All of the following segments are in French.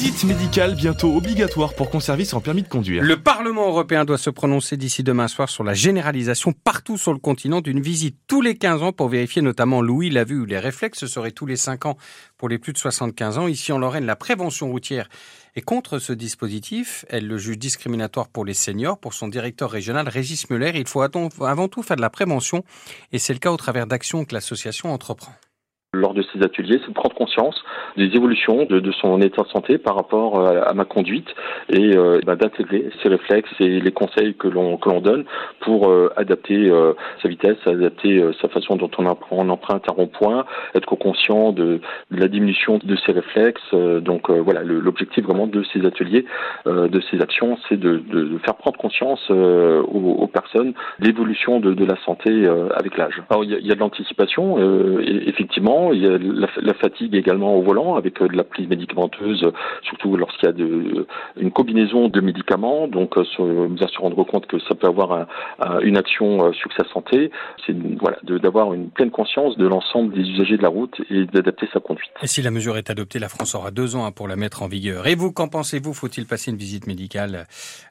visite médicale bientôt obligatoire pour conserver son permis de conduire. Le Parlement européen doit se prononcer d'ici demain soir sur la généralisation partout sur le continent d'une visite tous les 15 ans pour vérifier notamment l'ouïe, la vue ou les réflexes. Ce serait tous les 5 ans pour les plus de 75 ans. Ici en Lorraine, la prévention routière est contre ce dispositif. Elle le juge discriminatoire pour les seniors. Pour son directeur régional, Régis Muller, il faut avant tout faire de la prévention et c'est le cas au travers d'actions que l'association entreprend lors de ces ateliers, c'est de prendre conscience des évolutions de, de, son état de santé par rapport euh, à ma conduite et euh, bah, d'intégrer ces réflexes et les conseils que l'on que l'on donne pour euh, adapter sa vitesse, adapter sa façon dont on, emprunte un rond-point, être conscient de, la diminution de ces réflexes. donc voilà, l'objectif vraiment de ces ateliers, de ces actions, c'est de, de, faire prendre conscience aux, aux, personnes l'évolution de, la santé avec l'âge. Alors il y a, y a de l'anticipation, effectivement il y a la, fatigue également au volant avec euh, de la prise médicamenteuse, surtout lorsqu'il y a de, une combinaison de médicaments. Donc, euh, bien se rendre compte que ça peut avoir une action euh, sur sa santé. C'est voilà, d'avoir une pleine conscience de l'ensemble des usagers de la route et d'adapter sa conduite. Et si la mesure est adoptée, la France aura deux ans hein, pour la mettre en vigueur. Et vous, qu'en pensez-vous? Faut-il passer une visite médicale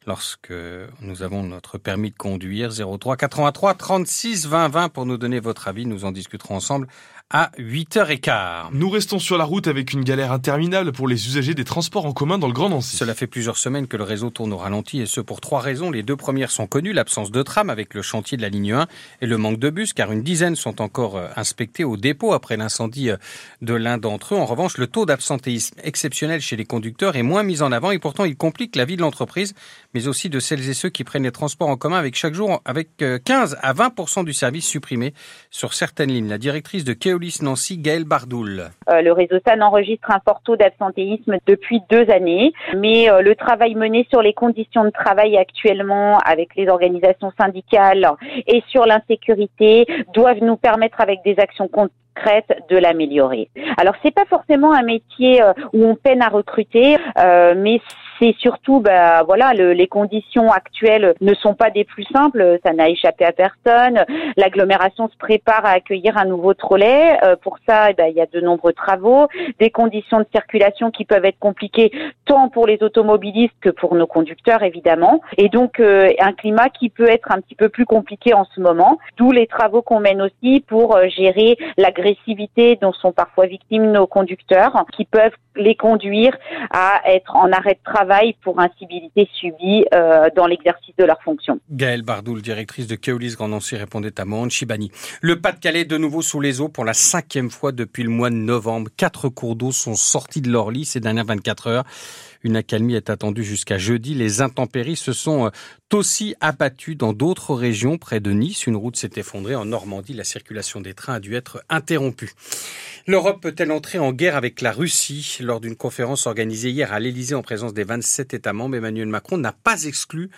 lorsque nous avons notre permis de conduire? 03 83 36 20 20 pour nous donner votre avis. Nous en discuterons ensemble à 8h15. Nous restons sur la route avec une galère interminable pour les usagers des transports en commun dans le Grand Nancy. Cela fait plusieurs semaines que le réseau tourne au ralenti et ce pour trois raisons. Les deux premières sont connues, l'absence de tram avec le chantier de la ligne 1 et le manque de bus car une dizaine sont encore euh, inspectés au dépôt après l'incendie euh, de l'un d'entre eux. En revanche, le taux d'absentéisme exceptionnel chez les conducteurs est moins mis en avant et pourtant il complique la vie de l'entreprise mais aussi de celles et ceux qui prennent les transports en commun avec chaque jour avec 15 euh, à 20% du service supprimé sur certaines lignes. La directrice de Keolis Nancy, Gaëlle Bardoul. Euh, le réseau SAN enregistre un fort taux d'absentéisme depuis deux années, mais euh, le travail mené sur les conditions de travail actuellement avec les organisations syndicales et sur l'insécurité doivent nous permettre avec des actions concrètes de l'améliorer. Alors c'est pas forcément un métier où on peine à recruter, mais c'est surtout, bah, voilà, le, les conditions actuelles ne sont pas des plus simples. Ça n'a échappé à personne. L'agglomération se prépare à accueillir un nouveau trolley. Euh, pour ça, eh ben, il y a de nombreux travaux, des conditions de circulation qui peuvent être compliquées tant pour les automobilistes que pour nos conducteurs, évidemment. Et donc, euh, un climat qui peut être un petit peu plus compliqué en ce moment. D'où les travaux qu'on mène aussi pour euh, gérer l'agressivité dont sont parfois victimes nos conducteurs, qui peuvent les conduire à être en arrêt de travail pour incivilité subie euh, dans l'exercice de leur fonction. Gaëlle Bardoul, directrice de Keolis Grand Nancy, répondait à Mohand Chibani. Le Pas-de-Calais de nouveau sous les eaux pour la cinquième fois depuis le mois de novembre. Quatre cours d'eau sont sortis de leur lit ces dernières 24 heures. Une accalmie est attendue jusqu'à jeudi. Les intempéries se sont euh, aussi abattues dans d'autres régions près de Nice. Une route s'est effondrée en Normandie. La circulation des trains a dû être interrompue. L'Europe peut-elle entrer en guerre avec la Russie? Lors d'une conférence organisée hier à l'Elysée en présence des 27 États membres, Emmanuel Macron n'a pas exclu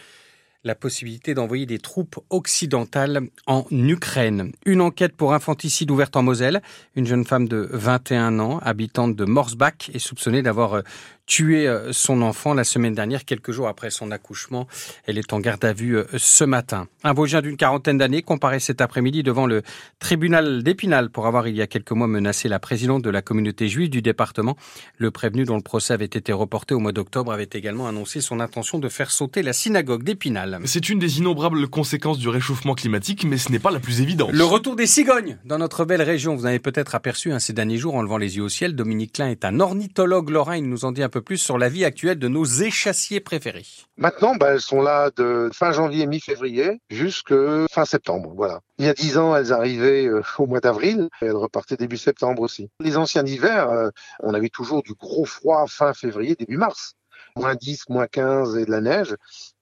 la possibilité d'envoyer des troupes occidentales en Ukraine. Une enquête pour infanticide ouverte en Moselle. Une jeune femme de 21 ans, habitante de Morsbach, est soupçonnée d'avoir euh, tué euh, son enfant la semaine dernière, quelques jours après son accouchement. Elle est en garde à vue euh, ce matin. Un Vosgien d'une quarantaine d'années comparait cet après-midi devant le tribunal d'Épinal pour avoir il y a quelques mois menacé la présidente de la communauté juive du département. Le prévenu dont le procès avait été reporté au mois d'octobre avait également annoncé son intention de faire sauter la synagogue d'Épinal. C'est une des innombrables conséquences du réchauffement climatique, mais ce n'est pas la plus évidente. Le retour des cigognes dans notre belle région. Vous avez peut-être aperçu hein, ces derniers jours en levant les yeux au ciel. Dominique Klein est un ornithologue lorrain. Il nous en dit un peu plus sur la vie actuelle de nos échassiers préférés. Maintenant, bah, elles sont là de fin janvier, mi-février, jusque fin septembre. Voilà. Il y a dix ans, elles arrivaient euh, au mois d'avril elles repartaient début septembre aussi. Les anciens hivers, euh, on avait toujours du gros froid fin février, début mars moins 10, moins 15 et de la neige,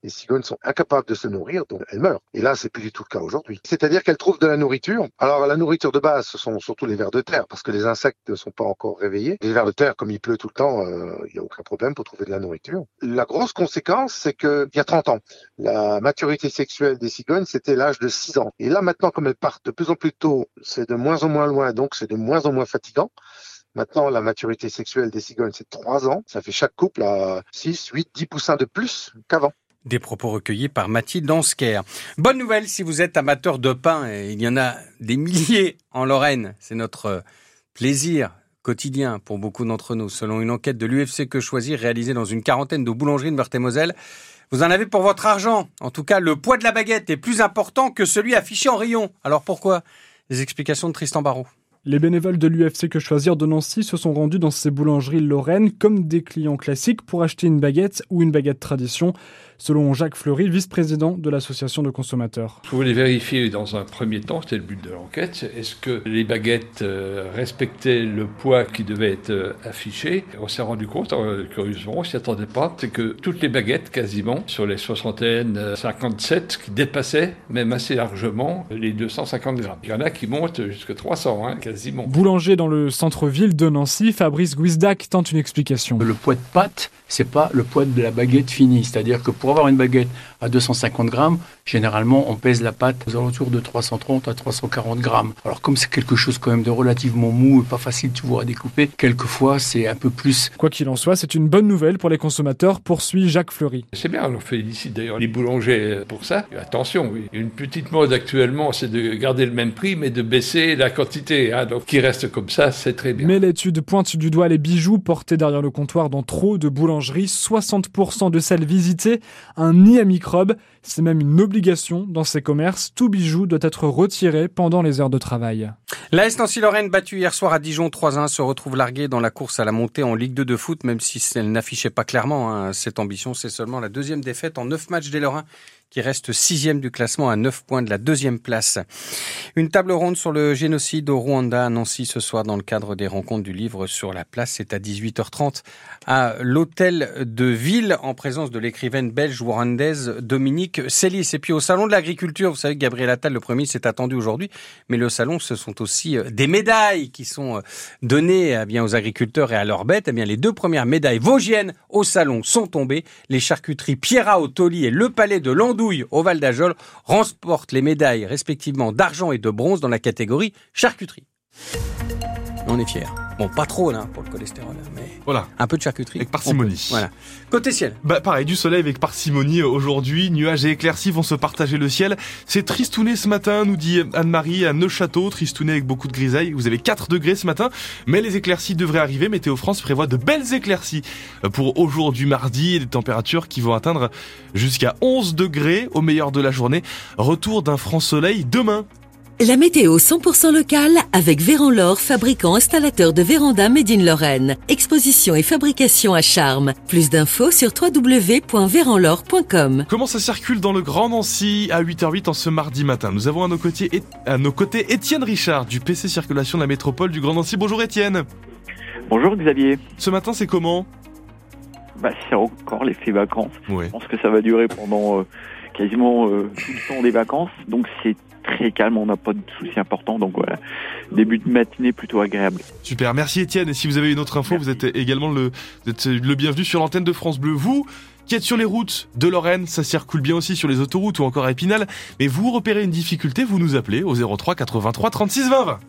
les cigognes sont incapables de se nourrir, donc elles meurent. Et là, c'est plus du tout le cas aujourd'hui. C'est-à-dire qu'elles trouvent de la nourriture. Alors, la nourriture de base, ce sont surtout les vers de terre, parce que les insectes ne sont pas encore réveillés. Les vers de terre, comme il pleut tout le temps, euh, il n'y a aucun problème pour trouver de la nourriture. La grosse conséquence, c'est qu'il y a 30 ans, la maturité sexuelle des cigognes, c'était l'âge de 6 ans. Et là, maintenant, comme elles partent de plus en plus tôt, c'est de moins en moins loin, donc c'est de moins en moins fatigant. Maintenant, la maturité sexuelle des cigognes, c'est 3 ans. Ça fait chaque couple à 6, 8, 10 poussins de plus qu'avant. Des propos recueillis par Mathilde Dansker. Bonne nouvelle si vous êtes amateur de pain, et il y en a des milliers en Lorraine. C'est notre plaisir quotidien pour beaucoup d'entre nous. Selon une enquête de l'UFC Que Choisir réalisée dans une quarantaine de boulangeries de Meurthe-et-Moselle, vous en avez pour votre argent. En tout cas, le poids de la baguette est plus important que celui affiché en rayon. Alors pourquoi? Les explications de Tristan Barrault. Les bénévoles de l'UFC Que Choisir de Nancy se sont rendus dans ces boulangeries lorraines comme des clients classiques pour acheter une baguette ou une baguette tradition selon Jacques Fleury, vice-président de l'association de consommateurs. Je voulais vérifier dans un premier temps, c'était le but de l'enquête, est-ce que les baguettes euh, respectaient le poids qui devait être euh, affiché? On s'est rendu compte, euh, curieusement, on s'y attendait pas, c'est que toutes les baguettes, quasiment, sur les soixantaines, 57, qui dépassaient même assez largement les 250 grammes. Il y en a qui montent jusqu'à 300, hein, quasiment. Boulanger dans le centre-ville de Nancy, Fabrice Guizdac tente une explication. Le poids de pâte, c'est pas le poids de la baguette finie, c'est-à-dire que pour avoir une baguette à 250 grammes, généralement, on pèse la pâte aux alentours de 330 à 340 grammes. Alors, comme c'est quelque chose quand même de relativement mou et pas facile, tu vois, à découper, quelquefois, c'est un peu plus. Quoi qu'il en soit, c'est une bonne nouvelle pour les consommateurs, poursuit Jacques Fleury. C'est bien, on félicite d'ailleurs les boulangers pour ça. Attention, oui. Une petite mode actuellement, c'est de garder le même prix, mais de baisser la quantité. Hein. donc, qui reste comme ça, c'est très bien. Mais l'étude pointe du doigt les bijoux portés derrière le comptoir dans trop de boulangeries. 60% de celles visitées un nid à microbes. C'est même une obligation dans ces commerces. Tout bijou doit être retiré pendant les heures de travail. La Nancy-Lorraine, battue hier soir à Dijon 3-1, se retrouve larguée dans la course à la montée en Ligue 2 de foot, même si elle n'affichait pas clairement hein, cette ambition. C'est seulement la deuxième défaite en neuf matchs des Lorrains qui reste sixième du classement à 9 points de la deuxième place. Une table ronde sur le génocide au Rwanda à Nancy ce soir dans le cadre des rencontres du livre sur la place. C'est à 18h30 à l'hôtel de ville en présence de l'écrivaine belge rwandaise Dominique Célis. Et puis au salon de l'agriculture, vous savez que Gabriel Attal, le premier, s'est attendu aujourd'hui, mais le salon, ce sont aussi euh, des médailles qui sont euh, données eh bien aux agriculteurs et à leurs bêtes. Eh bien, les deux premières médailles vosgiennes au salon sont tombées. Les charcuteries Pierra Toli et le palais de Au Val d'Ajol remportent les médailles respectivement d'argent et de bronze dans la catégorie charcuterie. On est fiers. Bon, pas trop là pour le cholestérol, mais voilà. un peu de charcuterie. Avec parcimonie. Voilà. Côté ciel. Bah pareil, du soleil avec parcimonie aujourd'hui. Nuages et éclaircies vont se partager le ciel. C'est tristouné ce matin, nous dit Anne-Marie à Neuchâteau. Tristouné avec beaucoup de grisailles. Vous avez 4 degrés ce matin, mais les éclaircies devraient arriver. Météo France prévoit de belles éclaircies pour aujourd'hui mardi et des températures qui vont atteindre jusqu'à 11 degrés au meilleur de la journée. Retour d'un franc soleil demain. La météo 100% locale avec Véran fabricant installateur de véranda Made in Lorraine. Exposition et fabrication à charme. Plus d'infos sur www.véranlore.com. Comment ça circule dans le Grand Nancy à 8h08 en ce mardi matin? Nous avons à nos côtés, à nos côtés Étienne Richard du PC Circulation de la métropole du Grand Nancy. Bonjour Étienne. Bonjour Xavier. Ce matin c'est comment? Bah, C'est encore l'effet vacances. Je pense que ça va durer pendant... Euh, quasiment euh, tout le temps des vacances, donc c'est très calme, on n'a pas de soucis importants. Donc voilà, début de matinée plutôt agréable. Super, merci Étienne. Et si vous avez une autre info, vous êtes également le, bienvenu sur l'antenne de France Bleu. Vous qui êtes sur les routes de Lorraine, ça circule bien aussi sur les autoroutes ou encore à Épinal. Mais vous repérez une difficulté, vous nous appelez au 03 83 36 20 20.